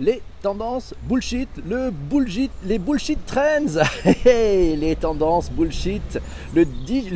les tendances bullshit, le bullshit, les bullshit trends, les tendances bullshit, le,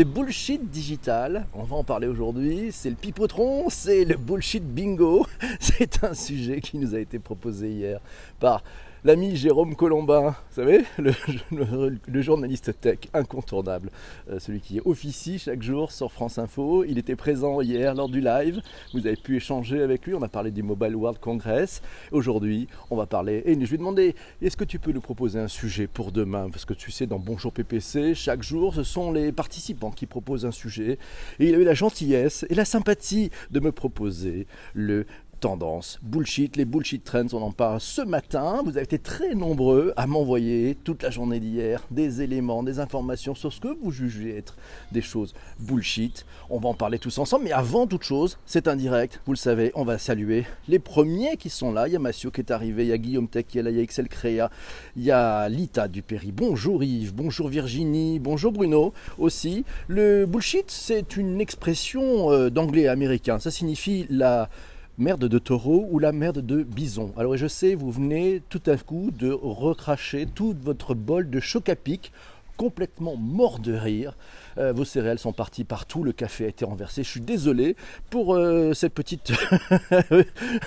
bullshit digital. On va en parler aujourd'hui. C'est le pipotron, c'est le bullshit bingo. C'est un sujet qui nous a été proposé hier par l'ami Jérôme Colombin, vous savez, le, journaliste tech incontournable, euh, celui qui officie chaque jour sur France Info. Il était présent hier lors du live. Vous avez pu échanger avec lui. On a parlé du Mobile World Congress. Aujourd'hui, on va parler. Et je lui ai demandé est-ce que tu peux nous proposer un sujet pour demain? Parce que tu sais, dans Bonjour PPC, chaque jour, ce sont les participants qui proposent un sujet. Et il a eu la gentillesse et la sympathie de me proposer le tendance, bullshit, les bullshit trends, on en parle ce matin. Vous avez été très nombreux à m'envoyer toute la journée d'hier des éléments, des informations sur ce que vous jugez être des choses bullshit. On va en parler tous ensemble, mais avant toute chose, c'est un direct, vous le savez, on va saluer les premiers qui sont là. Il y a Massio qui est arrivé, il y a Guillaume Tech qui est là, il y a Excel Créa, il y a Lita Dupéry. Bonjour Yves, bonjour Virginie, bonjour Bruno aussi. Le bullshit, c'est une expression euh, d'anglais américain. Ça signifie la merde de taureau ou la merde de bison. Alors je sais, vous venez tout à coup de recracher tout votre bol de choc à pic complètement mort de rire. Euh, vos céréales sont parties partout, le café a été renversé. Je suis désolé pour euh, cette, petite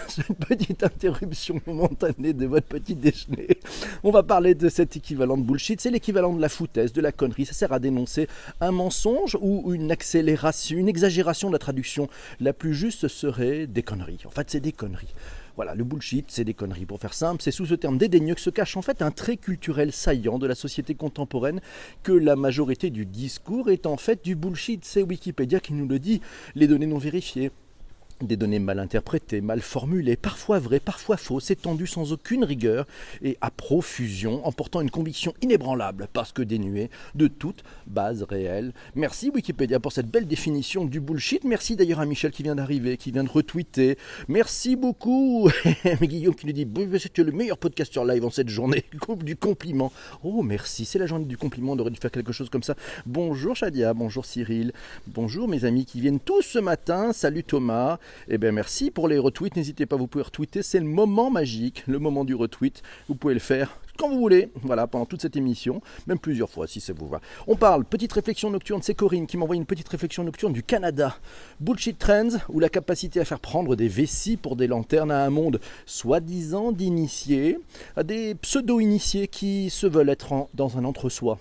cette petite interruption momentanée de votre petit déjeuner. On va parler de cet équivalent de bullshit. C'est l'équivalent de la foutaise, de la connerie. Ça sert à dénoncer un mensonge ou une accélération, une exagération de la traduction. La plus juste serait des conneries. En fait, c'est des conneries. Voilà, le bullshit, c'est des conneries. Pour faire simple, c'est sous ce terme dédaigneux que se cache en fait un trait culturel saillant de la société contemporaine que la majorité du discours est en fait du bullshit. C'est Wikipédia qui nous le dit. Les données non vérifiées, des données mal interprétées, mal formulées, parfois vraies, parfois fausses, étendues sans aucune rigueur et à profusion, emportant une conviction inébranlable parce que dénuée de toute base réelle. Merci Wikipédia pour cette belle définition du bullshit. Merci d'ailleurs à Michel qui vient d'arriver, qui vient de retweeter. Merci beaucoup. Guillaume qui nous dit c'est le meilleur podcasteur live en cette journée? Du compliment. Oh merci, c'est la journée du compliment, on aurait dû faire quelque chose comme ça. Bonjour Shadia, bonjour Cyril, bonjour mes amis qui viennent tous ce matin. Salut Thomas. Eh bien merci pour les retweets, n'hésitez pas, vous pouvez retweeter, c'est le moment magique, le moment du retweet, vous pouvez le faire quand vous voulez, voilà, pendant toute cette émission, même plusieurs fois si ça vous va. On parle, petite réflexion nocturne, c'est Corinne qui m'envoie une petite réflexion nocturne du Canada. Bullshit Trends, ou la capacité à faire prendre des vessies pour des lanternes à un monde soi-disant d'initiés, à des pseudo-initiés qui se veulent être dans un entre-soi.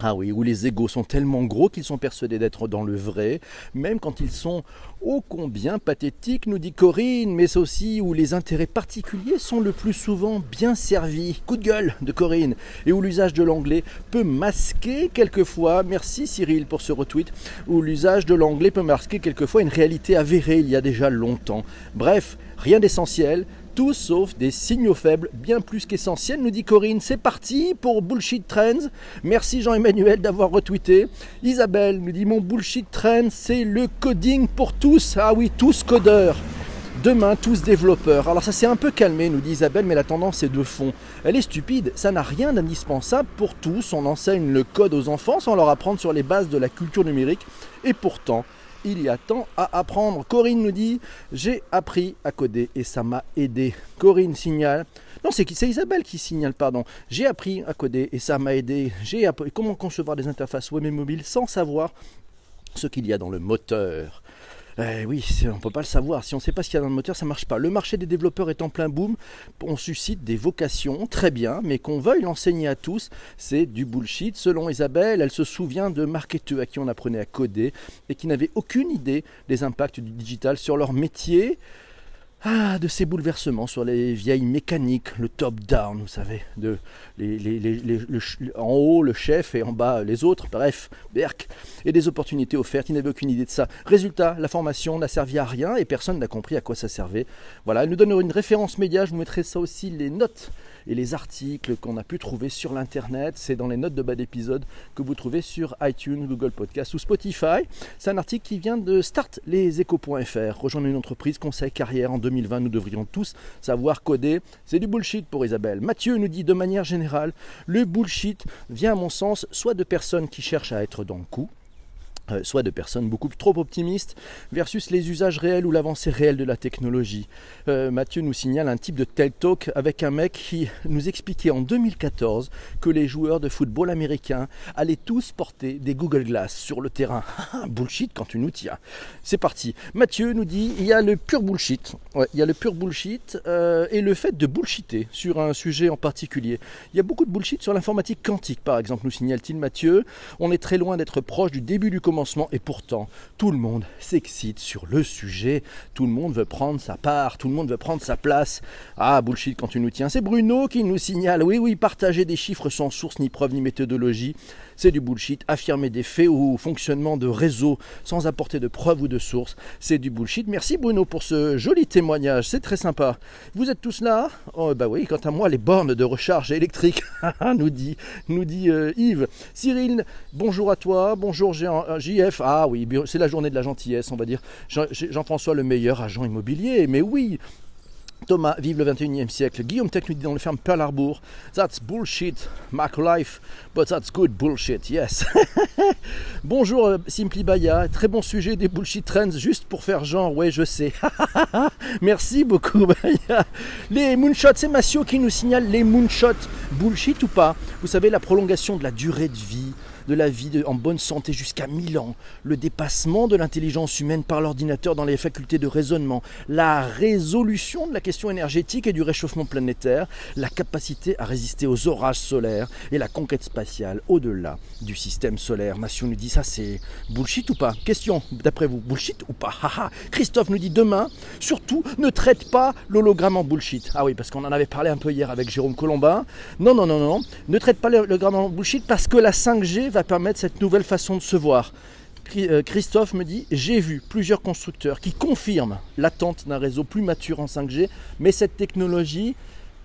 Ah oui, où les égaux sont tellement gros qu'ils sont persuadés d'être dans le vrai, même quand ils sont ô combien pathétiques, nous dit Corinne, mais aussi où les intérêts particuliers sont le plus souvent bien servis. Coup de gueule de Corinne, et où l'usage de l'anglais peut masquer quelquefois, merci Cyril pour ce retweet, où l'usage de l'anglais peut masquer quelquefois une réalité avérée il y a déjà longtemps. Bref, rien d'essentiel, tout sauf des signaux faibles, bien plus qu'essentiels, nous dit Corinne. C'est parti pour Bullshit Trends. Merci Jean-Emmanuel d'avoir retweeté. Isabelle nous dit Mon Bullshit Trends, c'est le coding pour tous. Ah oui, tous codeurs. Demain, tous développeurs. Alors ça s'est un peu calmé, nous dit Isabelle, mais la tendance est de fond. Elle est stupide, ça n'a rien d'indispensable pour tous. On enseigne le code aux enfants sans leur apprendre sur les bases de la culture numérique. Et pourtant, il y a tant à apprendre. Corinne nous dit J'ai appris à coder et ça m'a aidé. Corinne signale Non, c'est Isabelle qui signale, pardon. J'ai appris à coder et ça m'a aidé. J'ai appris comment concevoir des interfaces web et mobiles sans savoir ce qu'il y a dans le moteur. Eh oui, on ne peut pas le savoir. Si on ne sait pas ce qu'il y a dans le moteur, ça ne marche pas. Le marché des développeurs est en plein boom. On suscite des vocations, très bien, mais qu'on veuille l'enseigner à tous, c'est du bullshit. Selon Isabelle, elle se souvient de marketeurs à qui on apprenait à coder et qui n'avaient aucune idée des impacts du digital sur leur métier. Ah, de ces bouleversements sur les vieilles mécaniques, le top-down, vous savez, de en haut le chef et en bas les autres, bref, Berk, et des opportunités offertes, il n'avait aucune idée de ça. Résultat, la formation n'a servi à rien et personne n'a compris à quoi ça servait. Voilà, elle nous donne une référence média, je vous mettrai ça aussi, les notes et les articles qu'on a pu trouver sur l'internet. C'est dans les notes de bas d'épisode que vous trouvez sur iTunes, Google Podcast ou Spotify. C'est un article qui vient de startleséchos.fr. Rejoindre une entreprise conseil carrière en 2020, nous devrions tous savoir coder. C'est du bullshit pour Isabelle. Mathieu nous dit de manière générale, le bullshit vient à mon sens soit de personnes qui cherchent à être dans le coup, soit de personnes beaucoup trop optimistes, versus les usages réels ou l'avancée réelle de la technologie. Euh, Mathieu nous signale un type de tel talk avec un mec qui nous expliquait en 2014 que les joueurs de football américains allaient tous porter des Google Glass sur le terrain. bullshit quand tu nous tiens. C'est parti. Mathieu nous dit il y a le pur bullshit. il y a le pur bullshit euh, et le fait de bullshiter sur un sujet en particulier. Il y a beaucoup de bullshit sur l'informatique quantique, par exemple, nous signale-t-il Mathieu. On est très loin d'être proche du début du commencement et pourtant tout le monde s'excite sur le sujet, tout le monde veut prendre sa part, tout le monde veut prendre sa place. Ah bullshit quand tu nous tiens, c'est Bruno qui nous signale, oui oui, partager des chiffres sans source ni preuve ni méthodologie, c'est du bullshit, affirmer des faits ou fonctionnement de réseau sans apporter de preuves ou de sources, c'est du bullshit. Merci Bruno pour ce joli témoignage, c'est très sympa. Vous êtes tous là? Oh bah oui, quant à moi les bornes de recharge électrique, nous dit, nous dit euh, Yves. Cyril, bonjour à toi, bonjour Jean, JF, ah oui, c'est la journée de la gentillesse, on va dire. Jean-François, le meilleur agent immobilier, mais oui, Thomas, vive le 21e siècle. Guillaume Tech nous dit dans le ferme Pearl Harbor That's bullshit, Life, but that's good bullshit, yes. Bonjour euh, Simply Baya, très bon sujet des bullshit trends, juste pour faire genre, ouais, je sais. Merci beaucoup Baya. Les moonshots, c'est Massio qui nous signale les moonshots. Bullshit ou pas Vous savez, la prolongation de la durée de vie de la vie en bonne santé jusqu'à 1000 ans, le dépassement de l'intelligence humaine par l'ordinateur dans les facultés de raisonnement, la résolution de la question énergétique et du réchauffement planétaire, la capacité à résister aux orages solaires et la conquête spatiale au-delà du système solaire. Massio nous dit ça c'est bullshit ou pas? Question d'après vous, bullshit ou pas? Christophe nous dit demain, surtout ne traite pas l'hologramme en bullshit. Ah oui, parce qu'on en avait parlé un peu hier avec Jérôme Colombin. Non, non, non, non, ne traite pas l'hologramme en bullshit parce que la 5G va permettre cette nouvelle façon de se voir. Euh, Christophe me dit J'ai vu plusieurs constructeurs qui confirment l'attente d'un réseau plus mature en 5G, mais cette technologie,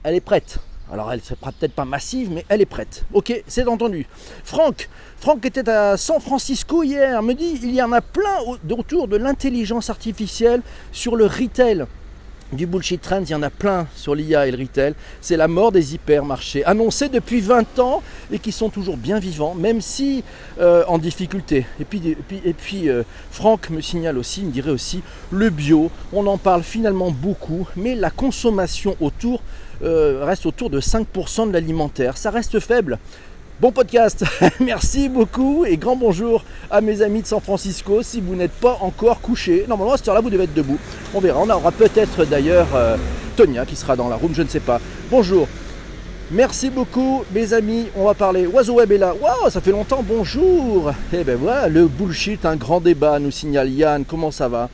elle est prête. Alors elle ne sera peut-être pas massive, mais elle est prête. Ok, c'est entendu. Franck, Franck était à San Francisco hier, me dit il y en a plein autour de l'intelligence artificielle sur le retail du bullshit trend, il y en a plein sur l'IA et le retail. C'est la mort des hypermarchés, annoncés depuis 20 ans et qui sont toujours bien vivants, même si euh, en difficulté. Et puis, et euh, Franck me signale aussi, il me dirait aussi, le bio, on en parle finalement beaucoup, mais la consommation autour euh, reste autour de 5% de l'alimentaire. Ça reste faible. Bon podcast, merci beaucoup et grand bonjour à mes amis de San Francisco si vous n'êtes pas encore couché. Normalement à cette heure-là vous devez être debout. On verra, on aura peut-être d'ailleurs euh, Tonia qui sera dans la room, je ne sais pas. Bonjour, merci beaucoup mes amis, on va parler. Oiseau Web est là, waouh ça fait longtemps, bonjour Eh ben voilà, le bullshit, un grand débat nous signale Yann, comment ça va?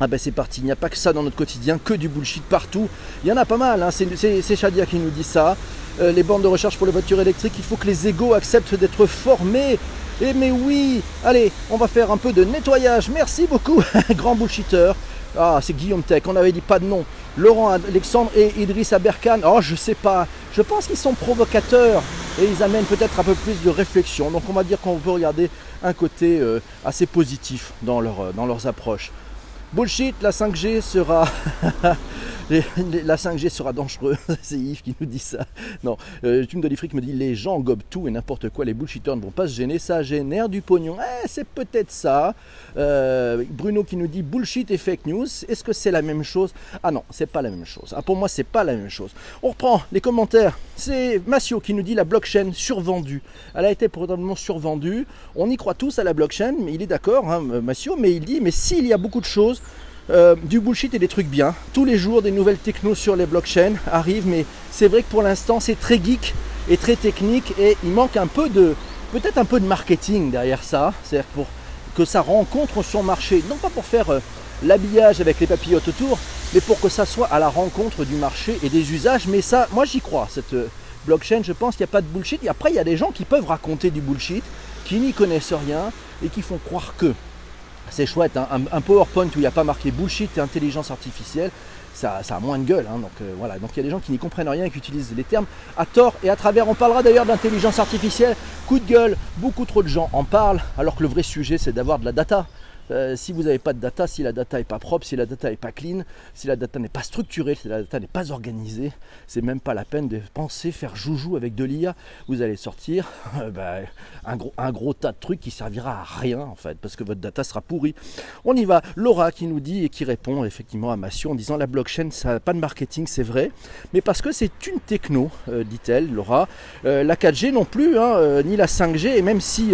Ah ben c'est parti, il n'y a pas que ça dans notre quotidien, que du bullshit partout. Il y en a pas mal, hein. c'est Shadia qui nous dit ça. Euh, les bornes de recherche pour les voitures électriques, il faut que les égaux acceptent d'être formés. Et mais oui, allez, on va faire un peu de nettoyage. Merci beaucoup, grand bullshitter. Ah, c'est Guillaume Tech, on avait dit pas de nom. Laurent Alexandre et Idriss Aberkan. Oh, je sais pas. Je pense qu'ils sont provocateurs et ils amènent peut-être un peu plus de réflexion. Donc on va dire qu'on peut regarder un côté euh, assez positif dans, euh, dans leurs approches. Bullshit, la 5G sera la 5G sera dangereuse. C'est Yves qui nous dit ça. Non, euh, Jim Dolifric me dit les gens gobent tout et n'importe quoi. Les bullshitters ne vont pas se gêner. Ça génère du pognon. Eh, c'est peut-être ça. Euh, Bruno qui nous dit bullshit et fake news. Est-ce que c'est la même chose? Ah non, c'est pas la même chose. Ah, pour moi, c'est pas la même chose. On reprend les commentaires. C'est Massio qui nous dit la blockchain survendue. Elle a été probablement survendue. On y croit tous à la blockchain, mais il est d'accord, hein, Massio, mais il dit mais s'il y a beaucoup de choses euh, du bullshit et des trucs bien. Tous les jours, des nouvelles technos sur les blockchains arrivent, mais c'est vrai que pour l'instant, c'est très geek et très technique et il manque un peu de, peut-être un peu de marketing derrière ça, c'est-à-dire pour que ça rencontre son marché, non pas pour faire euh, l'habillage avec les papillotes autour, mais pour que ça soit à la rencontre du marché et des usages. Mais ça, moi j'y crois, cette euh, blockchain, je pense qu'il n'y a pas de bullshit. Et après, il y a des gens qui peuvent raconter du bullshit, qui n'y connaissent rien et qui font croire que c'est chouette. Hein. Un, PowerPoint où il n'y a pas marqué bullshit et intelligence artificielle, ça, a moins de gueule. Hein. Euh, voilà, donc il y a des gens qui n'y comprennent rien et qui utilisent les termes à tort et à travers. On parlera d'ailleurs d'intelligence artificielle. Coup de gueule, beaucoup trop de gens en parlent, alors que le vrai sujet c'est d'avoir de la data. Euh, si vous n'avez pas de data, si la data n'est pas propre, si la data n'est pas clean, si la data n'est pas structurée, si la data n'est pas organisée, c'est même pas la peine de penser faire joujou avec de l'IA. Vous allez sortir euh, bah, un, gros, un tas de trucs qui servira à rien en fait, parce que votre data sera pourrie. On y va. Laura qui nous dit et qui répond effectivement à Massio en disant la blockchain, ça n'a pas de marketing, c'est vrai, mais parce que c'est une techno, euh, dit-elle, Laura. la 4G non plus, hein, ni la 5G, et même si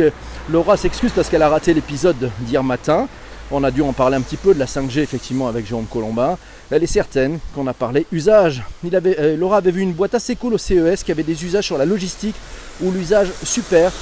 Laura s'excuse parce qu'elle a raté l'épisode d'hier matin, on a dû en parler un petit peu de la 5G effectivement avec Jérôme Colombin. Elle est certaine qu'on a parlé usage. Euh, Laura avait vu une boîte assez cool au CES qui avait des usages sur la logistique ou l'usage super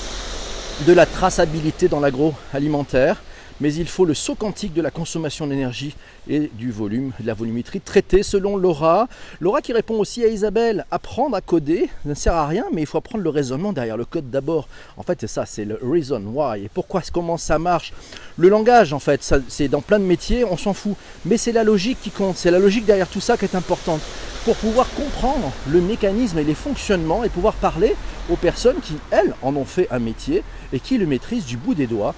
de la traçabilité dans l'agroalimentaire mais il faut le saut quantique de la consommation d'énergie et du volume, de la volumétrie traitée selon Laura. Laura qui répond aussi à Isabelle, apprendre à coder ne sert à rien, mais il faut apprendre le raisonnement derrière le code d'abord. En fait, c'est ça, c'est le reason why. Et pourquoi, comment ça marche? Le langage, en fait, c'est dans plein de métiers, on s'en fout. Mais c'est la logique qui compte, c'est la logique derrière tout ça qui est importante. Pour pouvoir comprendre le mécanisme et les fonctionnements et pouvoir parler aux personnes qui, elles, en ont fait un métier et qui le maîtrisent du bout des doigts.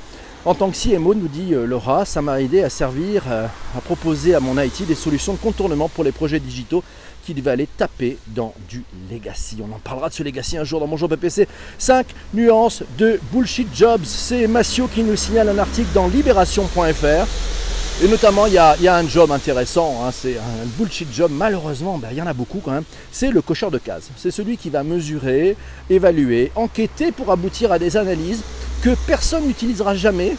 En tant que CMO, nous dit euh, Laura, ça m'a aidé à servir, euh, à proposer à mon IT des solutions de contournement pour les projets digitaux qui devaient aller taper dans du legacy. On en parlera de ce legacy un jour dans mon jour PPC. 5 nuances de bullshit jobs. C'est Massio qui nous signale un article dans libération.fr. Et notamment, il y, a, un job intéressant, hein, c'est un bullshit job, malheureusement, ben, il y en a beaucoup quand même, c'est le cocheur de cases. C'est celui qui va mesurer, évaluer, enquêter pour aboutir à des analyses que personne n'utilisera jamais.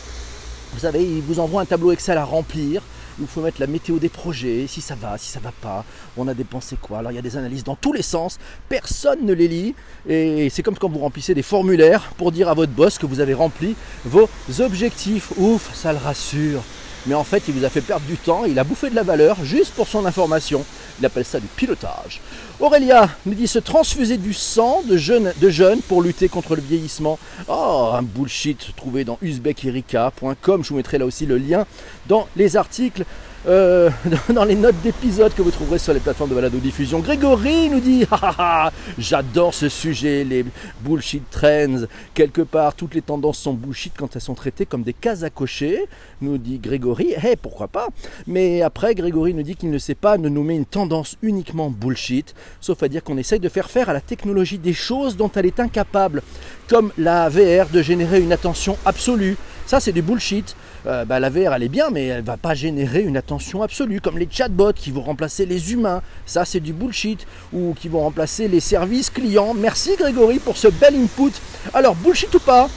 Vous savez, il vous envoie un tableau Excel à remplir. Il faut mettre la météo des projets, si ça va, si ça va pas, on a dépensé quoi? Alors il y a des analyses dans tous les sens, personne ne les lit. Et c'est comme quand vous remplissez des formulaires pour dire à votre boss que vous avez rempli vos objectifs. Ouf, ça le rassure mais en fait il vous a fait perdre du temps, il a bouffé de la valeur juste pour son information. Il appelle ça du pilotage. Aurélia nous dit se transfuser du sang de jeunes, de jeunes pour lutter contre le vieillissement. Oh, un bullshit trouvé dans uzbekirika.com. Je vous mettrai là aussi le lien dans les articles. Euh, dans les notes d'épisode que vous trouverez sur les plateformes de balado diffusion. Grégory nous dit J'adore ce sujet, les bullshit trends. Quelque part, toutes les tendances sont bullshit quand elles sont traitées comme des cases à cocher, nous dit Grégory. Eh, pourquoi pas? Mais après, Grégory nous dit qu'il ne sait pas ne nommer une tendance uniquement bullshit, sauf à dire qu'on essaye de faire faire à la technologie des choses dont elle est incapable, comme la VR de générer une attention absolue. Ça, c'est du bullshit. Euh, bah, la VR elle est bien, mais elle va pas générer une attention absolue, comme les chatbots qui vont remplacer les humains. Ça, c'est du bullshit. Ou qui vont remplacer les services clients. Merci Grégory pour ce bel input. Alors, bullshit ou pas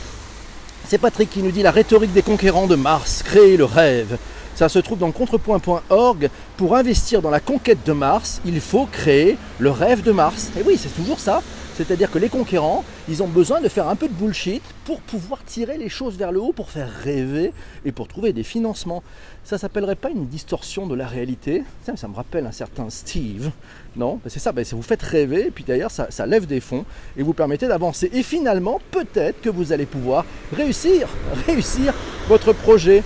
C'est Patrick qui nous dit la rhétorique des conquérants de Mars, créer le rêve. Ça se trouve dans contrepoint.org. Pour investir dans la conquête de Mars, il faut créer le rêve de Mars. Et oui, c'est toujours ça. C'est-à-dire que les conquérants, ils ont besoin de faire un peu de bullshit pour pouvoir tirer les choses vers le haut, pour faire rêver et pour trouver des financements. Ça s'appellerait pas une distorsion de la réalité ça, me rappelle un certain Steve. Non, c'est ça, ben, vous faites rêver, et puis d'ailleurs ça lève des fonds et vous permettez d'avancer. Et finalement, peut-être que vous allez pouvoir réussir, réussir votre projet.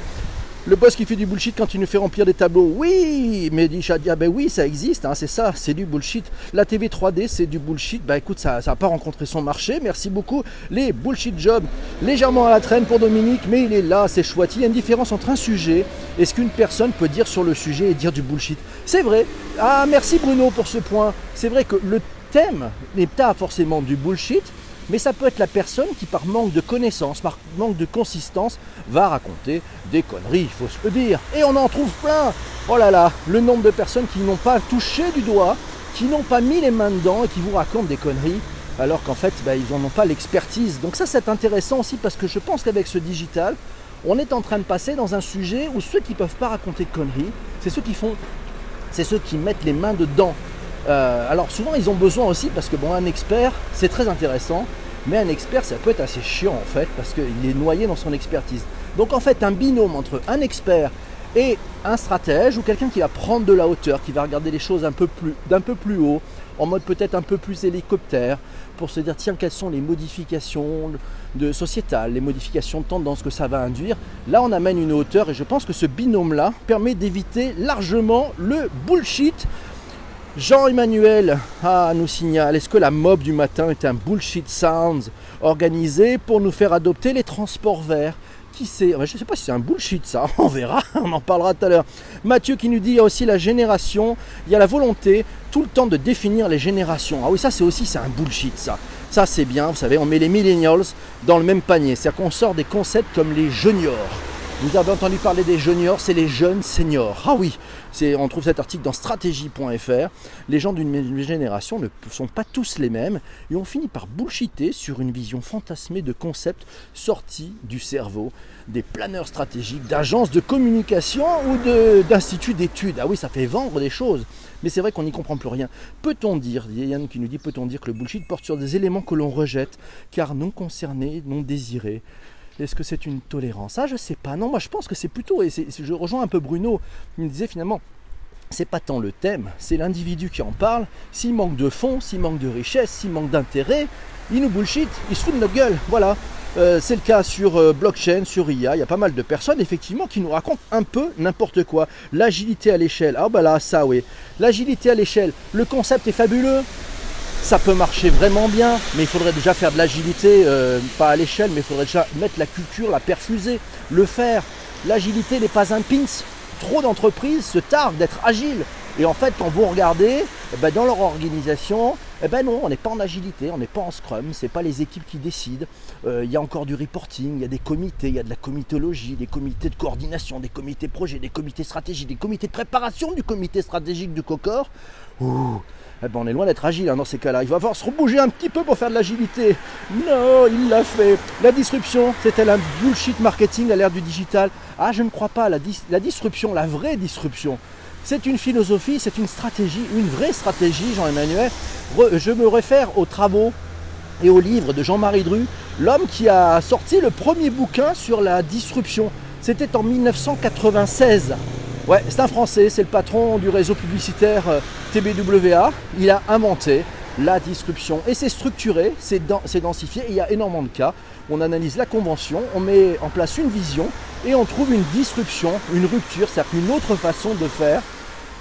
Le boss qui fait du bullshit quand il nous fait remplir des tableaux. Oui, mais dit Shadia, ben oui, ça existe, hein, c'est ça, c'est du bullshit. La TV 3D, c'est du bullshit. Bah écoute, ça n'a pas rencontré son marché. Merci beaucoup. Les bullshit jobs, légèrement à la traîne pour Dominique, mais il est là, c'est chouette. Il y a une différence entre un sujet et ce qu'une personne peut dire sur le sujet et dire du bullshit. C'est vrai. Ah, merci Bruno pour ce point. C'est vrai que le thème n'est pas forcément du bullshit, mais ça peut être la personne qui, par manque de connaissances, par manque de consistance, va raconter des conneries, il faut se le dire. Et on en trouve plein. Oh là là, le nombre de personnes qui n'ont pas touché du doigt, qui n'ont pas mis les mains dedans et qui vous racontent des conneries, alors qu'en fait, bah, ils n'en ont pas l'expertise. Donc ça, c'est intéressant aussi parce que je pense qu'avec ce digital, on est en train de passer dans un sujet où ceux qui ne peuvent pas raconter de conneries, c'est ceux qui font, c'est ceux qui mettent les mains dedans. Euh, alors souvent ils ont besoin aussi parce que bon un expert c'est très intéressant mais un expert ça peut être assez chiant en fait parce qu'il est noyé dans son expertise. Donc en fait un binôme entre un expert et un stratège ou quelqu'un qui va prendre de la hauteur, qui va regarder les choses d'un peu plus haut, en mode peut-être un peu plus hélicoptère, pour se dire tiens quelles sont les modifications de sociétales, les modifications de tendance que ça va induire. Là on amène une hauteur et je pense que ce binôme là permet d'éviter largement le bullshit Jean-Emmanuel ah, nous signale Est-ce que la mob du matin est un bullshit sounds organisé pour nous faire adopter les transports verts? Qui c'est Je ne sais pas si c'est un bullshit ça, on verra, on en parlera tout à l'heure. Mathieu qui nous dit il y a aussi la génération, il y a la volonté tout le temps de définir les générations. Ah oui, ça c'est aussi c'est un bullshit ça. Ça c'est bien, vous savez, on met les millennials dans le même panier. C'est-à-dire qu'on sort des concepts comme les juniors. Vous avez entendu parler des juniors, c'est les jeunes seniors. Ah oui, on trouve cet article dans stratégie.fr. Les gens d'une génération ne sont pas tous les mêmes et on finit par bullshiter sur une vision fantasmée de concepts sortis du cerveau des planeurs stratégiques, d'agences de communication ou d'instituts d'études. Ah oui, ça fait vendre des choses. Mais c'est vrai qu'on n'y comprend plus rien. Peut-on dire, il Yann qui nous dit, peut-on dire que le bullshit porte sur des éléments que l'on rejette, car non concernés, non désirés est-ce que c'est une tolérance? Ah, je sais pas. Non, moi je pense que c'est plutôt, et je rejoins un peu Bruno, il me disait finalement, c'est pas tant le thème, c'est l'individu qui en parle. S'il manque de fond, s'il manque de richesse, s'il manque d'intérêt, il nous bullshit, il se fout de notre gueule. Voilà. Euh, c'est le cas sur euh, blockchain, sur IA. Il y a pas mal de personnes effectivement qui nous racontent un peu n'importe quoi. L'agilité à l'échelle. Ah bah là, ça oui. L'agilité à l'échelle. Le concept est fabuleux ça peut marcher vraiment bien, mais il faudrait déjà faire de l'agilité, euh, pas à l'échelle, mais il faudrait déjà mettre la culture, la perfuser, le faire. L'agilité n'est pas un pins. Trop d'entreprises se targuent d'être agiles. Et en fait, quand vous regardez, eh ben, dans leur organisation, eh ben non, on n'est pas en agilité, on n'est pas en scrum, ce n'est pas les équipes qui décident. Euh, il y a encore du reporting, il y a des comités, il y a de la comitologie, des comités de coordination, des comités projets, des comités stratégiques, des comités de préparation du comité stratégique du COCOR. Eh ben, on est loin d'être agile hein, dans ces cas-là. Il va falloir se rebouger un petit peu pour faire de l'agilité. Non, il l'a fait. La disruption, c'est-elle un bullshit marketing à l'ère du digital Ah, je ne crois pas. La, la disruption, la vraie disruption, c'est une philosophie, c'est une stratégie, une vraie stratégie, Jean-Emmanuel. Je me réfère aux travaux et aux livres de Jean-Marie Dru, l'homme qui a sorti le premier bouquin sur la disruption. C'était en 1996. Ouais, c'est un Français, c'est le patron du réseau publicitaire euh, TBWA. Il a inventé la disruption et c'est structuré, c'est densifié. il y a énormément de cas. On analyse la convention, on met en place une vision et on trouve une disruption, une rupture, c'est-à-dire une autre façon de faire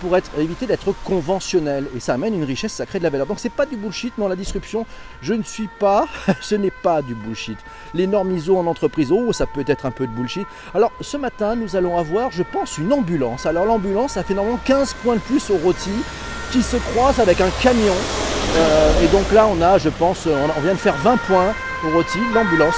pour être, éviter d'être conventionnel. Et ça amène une richesse, ça crée de la valeur. Donc c'est pas du bullshit, non, la disruption, je ne suis pas, ce n'est pas du bullshit. Les normes ISO en entreprise, oh, ça peut être un peu de bullshit. Alors ce matin, nous allons avoir, je pense, une ambulance. Alors l'ambulance, ça fait normalement 15 points de plus au rôti qui se croise avec un camion. Euh, et donc là, on a, je pense, on vient de faire 20 points au rôti, l'ambulance.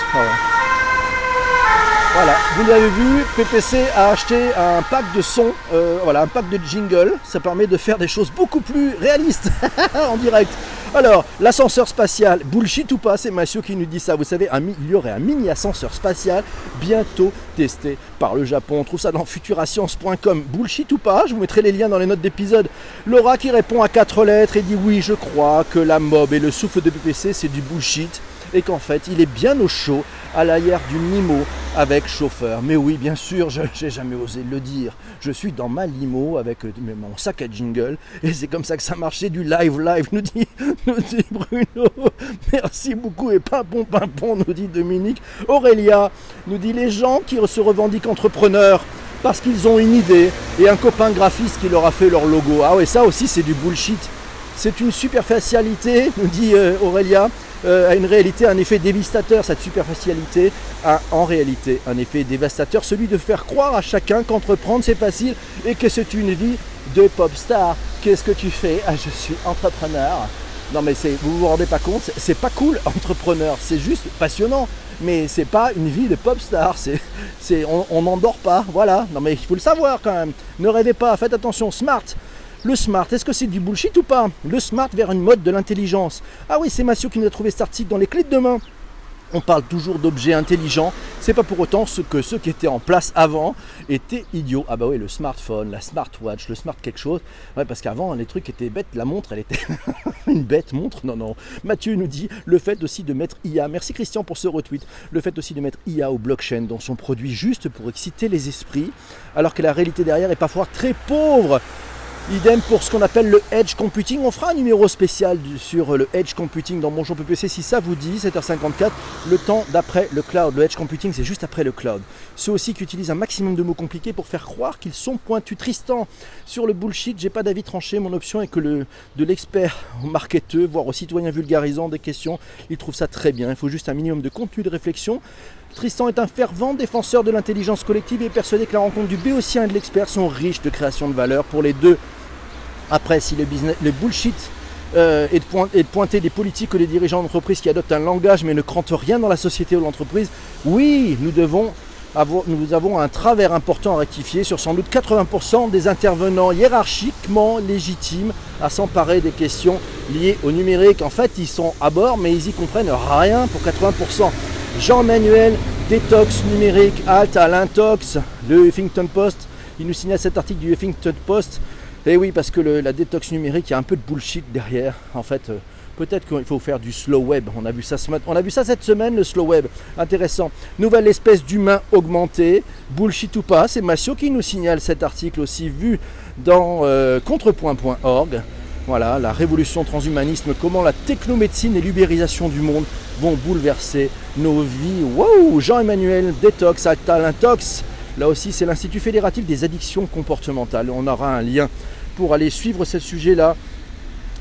Voilà, vous l'avez vu, PPC a acheté un pack de sons, euh, voilà, un pack de jingle. Ça permet de faire des choses beaucoup plus réalistes en direct. Alors, l'ascenseur spatial, bullshit ou pas, c'est Mathieu qui nous dit ça. Vous savez, il y aurait un mini ascenseur spatial bientôt testé par le Japon. On trouve ça dans futurascience.com. Bullshit ou pas Je vous mettrai les liens dans les notes d'épisode. Laura qui répond à quatre lettres et dit oui, je crois que la mob et le souffle de PPC, c'est du bullshit et qu'en fait il est bien au chaud à l'arrière du limo avec chauffeur. Mais oui, bien sûr, je n'ai jamais osé le dire. Je suis dans ma limo avec mon sac à jingle et c'est comme ça que ça marchait du live live, nous dit, nous dit Bruno. Merci beaucoup et pimpon pimpon, nous dit Dominique. Aurélia nous dit les gens qui se revendiquent entrepreneurs parce qu'ils ont une idée et un copain graphiste qui leur a fait leur logo. Ah ouais, ça aussi c'est du bullshit. C'est une superficialité, nous dit euh, Aurélia. Euh, a une réalité, un effet dévastateur. Cette superficialité a en réalité un effet dévastateur, celui de faire croire à chacun qu'entreprendre c'est facile et que c'est une vie de pop star. Qu'est-ce que tu fais? Ah, je suis entrepreneur. Non mais c'est, vous vous rendez pas compte, c'est pas cool entrepreneur, c'est juste passionnant, mais c'est pas une vie de pop star, c'est, on n'endort pas, voilà. Non mais il faut le savoir quand même. Ne rêvez pas, faites attention, smart. Le smart, est-ce que c'est du bullshit ou pas? Le smart vers une mode de l'intelligence. Ah oui, c'est Massio qui nous a trouvé cet article dans les clés de demain. On parle toujours d'objets intelligents. C'est pas pour autant ce que ceux qui étaient en place avant étaient idiots. Ah bah oui, le smartphone, la smartwatch, le smart quelque chose. Ouais, parce qu'avant les trucs étaient bêtes. La montre, elle était une bête montre. Non, non. Mathieu nous dit le fait aussi de mettre IA. Merci Christian pour ce retweet. Le fait aussi de mettre IA au blockchain dans son produit juste pour exciter les esprits, alors que la réalité derrière est parfois très pauvre. Idem pour ce qu'on appelle le edge computing. On fera un numéro spécial sur le edge computing dans Bonjour PPC si ça vous dit, 7h54, le temps d'après le cloud. Le edge computing, c'est juste après le cloud. Ceux aussi qui utilisent un maximum de mots compliqués pour faire croire qu'ils sont pointus. Tristan, sur le bullshit, j'ai pas d'avis tranché. Mon option est que le, de l'expert marketeux, voire au citoyen vulgarisant des questions, il trouve ça très bien. Il faut juste un minimum de contenu de réflexion Tristan est un fervent défenseur de l'intelligence collective et persuadé que la rencontre du béotien et de l'expert sont riches de création de valeur pour les deux. Après, si le, bullshit euh, est, de pointer des politiques ou des dirigeants d'entreprise qui adoptent un langage mais ne crantent rien dans la société ou l'entreprise, oui, nous devons nous avons un travers important à rectifier sur sans doute 80% des intervenants hiérarchiquement légitimes à s'emparer des questions liées au numérique. En fait, ils sont à bord, mais ils y comprennent rien pour 80%. Jean-Manuel, détox numérique, halte à l'intox, le Huffington Post. Il nous signale cet article du Huffington Post. Et oui, parce que la détox numérique, il y a un peu de bullshit derrière. En fait, euh, Peut-être qu'il faut faire du slow web. On a vu ça On a vu ça cette semaine, le slow web. Intéressant. Nouvelle espèce d'humain augmenté. Bullshit ou pas. C'est Massio qui nous signale cet article aussi vu dans euh, contrepoint.org. Voilà, la révolution transhumanisme, comment la technomédecine et l'ubérisation du monde vont bouleverser nos vies. Wow Jean-Emmanuel, détox, Altal, Intox. Là aussi, c'est l'Institut fédératif des addictions comportementales. On aura un lien pour aller suivre ce sujet-là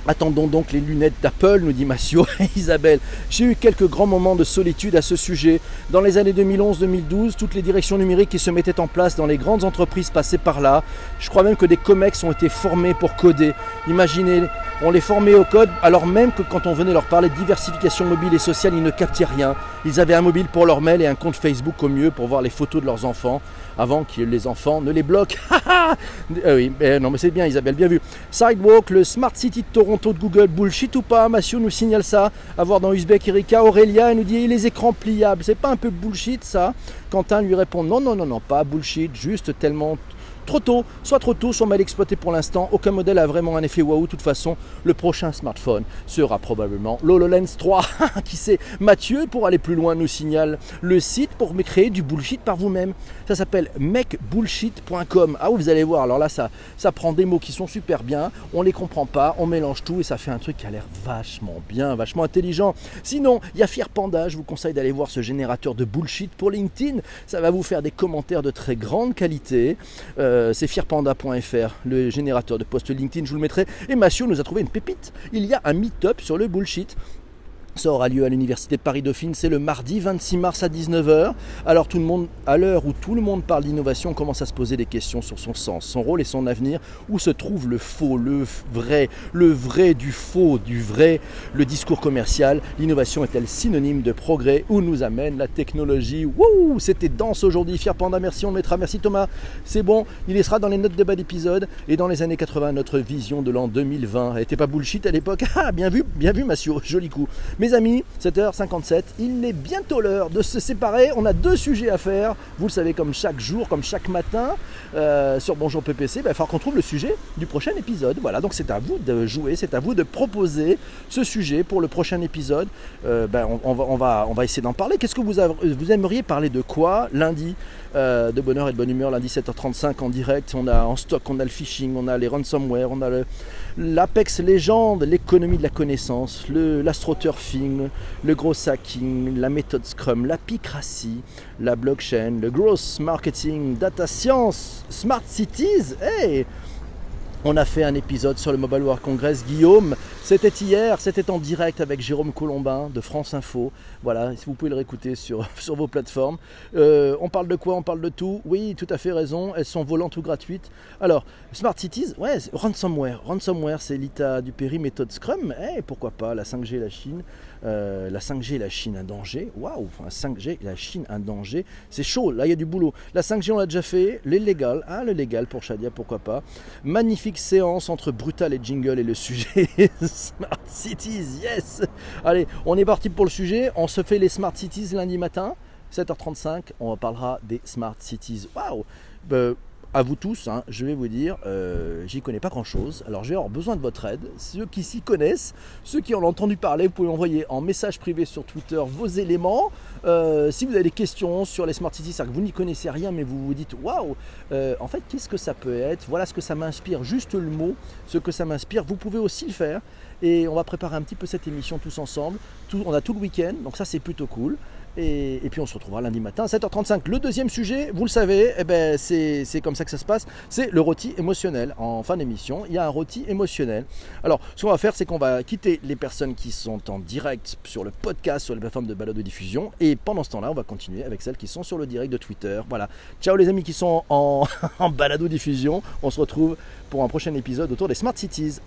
Attendons donc les lunettes d'Apple, nous dit Massio Isabelle. J'ai eu quelques grands moments de solitude à ce sujet. Dans les années 2011-2012, toutes les directions numériques qui se mettaient en place dans les grandes entreprises passaient par là. Je crois même que des COMEX ont été formés pour coder. Imaginez, on les formait au code alors même que quand on venait leur parler de diversification mobile et sociale, ils ne captaient rien. Ils avaient un mobile pour leur mail et un compte Facebook au mieux pour voir les photos de leurs enfants avant que les enfants ne les bloquent. euh, oui, mais non mais c'est bien Isabelle, bien vu. Sidewalk, le Smart City de Toronto de Google, bullshit ou pas Mathieu nous signale ça. À voir dans Uzbek Erika, Aurélia, elle nous dit les écrans pliables, c'est pas un peu bullshit ça? Quentin lui répond non, non, non, non, pas bullshit, juste tellement trop tôt, soit trop tôt, soit mal exploité pour l'instant. Aucun modèle a vraiment un effet waouh. De toute façon, le prochain smartphone sera probablement l'HoloLens 3. Qui sait Mathieu, pour aller plus loin, nous signale le site pour créer du bullshit par vous-même. Ça s'appelle mecbullshit.com. Ah, vous allez voir, alors là, ça, ça prend des mots qui sont super bien. On les comprend pas, on mélange tout et ça fait un truc qui a l'air vachement bien, vachement intelligent. Sinon, il y a Fier Panda. Je vous conseille d'aller voir ce générateur de bullshit pour LinkedIn. Ça va vous faire des commentaires de très grande qualité. Euh, euh, c'est fierpanda.fr, le générateur de post LinkedIn, je vous le mettrai. Et Mathieu nous a trouvé une pépite. Il y a un meet-up sur le bullshit. Ça aura lieu à l'université de Paris-Dauphine, c'est le mardi 26 mars à 19h. Alors tout le monde, à l'heure où tout le monde parle d'innovation, commence à se poser des questions sur son sens, son rôle et son avenir. Où se trouve le faux, le vrai, le vrai du faux, du vrai, le discours commercial L'innovation est-elle synonyme de progrès Où nous amène la technologie? Wouh C'était dense aujourd'hui, Fier Panda, merci, on le mettra. Merci Thomas, c'est bon, il sera dans les notes de bas d'épisode. Et dans les années 80, notre vision de l'an 2020. Elle était pas bullshit à l'époque Ah, bien vu, bien vu Massio, joli coup. Mes amis, 7h57, il est bientôt l'heure de se séparer. On a deux sujets à faire. Vous le savez, comme chaque jour, comme chaque matin, euh, sur Bonjour PPC, ben, il va falloir qu'on trouve le sujet du prochain épisode. Voilà, donc c'est à vous de jouer, c'est à vous de proposer ce sujet pour le prochain épisode. Euh, ben, on, va, essayer d'en parler. Qu'est-ce que vous, vous aimeriez parler de quoi lundi euh, de bonheur et de bonne humeur lundi 7h35 en direct? On a en stock, on a le phishing, on a les ransomware, on a l'Apex Legend, l'économie de la connaissance, le gros hacking, la méthode Scrum, la picratie, la blockchain, le growth marketing, data science, smart cities. Hey on a fait un épisode sur le Mobile World Congress. Guillaume, c'était hier, c'était en direct avec Jérôme Colombin de France Info. Voilà, si vous pouvez le réécouter sur, sur vos plateformes. Euh, on parle de quoi? On parle de tout. Oui, tout à fait raison. Elles sont volantes ou gratuites. Alors, Smart Cities, ouais, ransomware. Ransomware, c'est l'ITA du Péri, méthode Scrum. Eh, pourquoi pas? La 5G, la Chine. Euh, la 5G, la Chine, un danger. Waouh, enfin, 5G, la Chine, un danger. C'est chaud, là, il y a du boulot. La 5G, on l'a déjà fait. Les légal, ah, le légal pour Shadia, pourquoi pas? Magnifique séance entre Brutal et Jingle et le sujet Smart Cities, yes Allez, on est parti pour le sujet. On se fait les Smart Cities lundi matin, 7h35. On parlera des Smart Cities. Waouh bah, à vous tous, hein, je vais vous dire, euh, j'y connais pas grand chose. Alors avoir besoin de votre aide. Ceux qui s'y connaissent, ceux qui ont entendu parler, vous pouvez envoyer en message privé sur Twitter vos éléments. Euh, si vous avez des questions sur les Smart Cities, c'est-à-dire que vous n'y connaissez rien, mais vous vous dites waouh, euh, en fait, qu'est-ce que ça peut être? Voilà ce que ça m'inspire, juste le mot, ce que ça m'inspire. Vous pouvez aussi le faire. Et on va préparer un petit peu cette émission tous ensemble. on a tout le week-end, donc ça c'est plutôt cool. Et, puis on se retrouvera lundi matin à 7h35. Le deuxième sujet, vous le savez, eh ben, c'est comme ça que ça se passe, c'est le rôti émotionnel. En fin d'émission, il y a un rôti émotionnel. Alors, ce qu'on va faire, c'est qu'on va quitter les personnes qui sont en direct sur le podcast, sur les plateformes de balade de diffusion. Et pendant ce temps-là, on va continuer avec celles qui sont sur le direct de Twitter. Voilà. Ciao les amis qui sont en, en balado diffusion. On se retrouve pour un prochain épisode autour des Smart Cities.